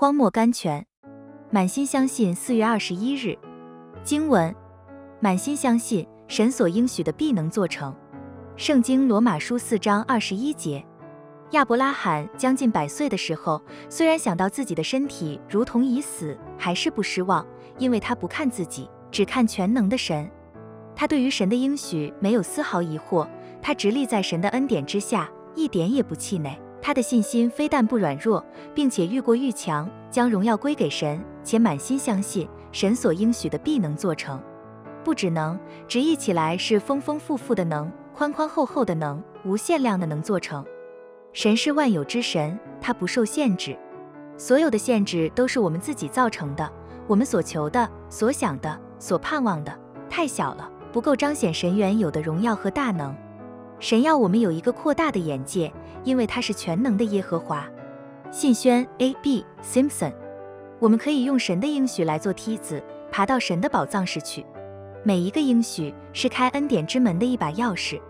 荒漠甘泉，满心相信。四月二十一日，经文：满心相信神所应许的必能做成。圣经罗马书四章二十一节。亚伯拉罕将近百岁的时候，虽然想到自己的身体如同已死，还是不失望，因为他不看自己，只看全能的神。他对于神的应许没有丝毫疑惑，他直立在神的恩典之下，一点也不气馁。他的信心非但不软弱，并且愈过愈强，将荣耀归给神，且满心相信神所应许的必能做成。不只能，直译起来是丰丰富富的能，宽宽厚厚的能，无限量的能做成。神是万有之神，他不受限制，所有的限制都是我们自己造成的。我们所求的、所想的、所盼望的，太小了，不够彰显神原有的荣耀和大能。神要我们有一个扩大的眼界，因为他是全能的耶和华。信宣 A B Simpson，我们可以用神的应许来做梯子，爬到神的宝藏室去。每一个应许是开恩典之门的一把钥匙。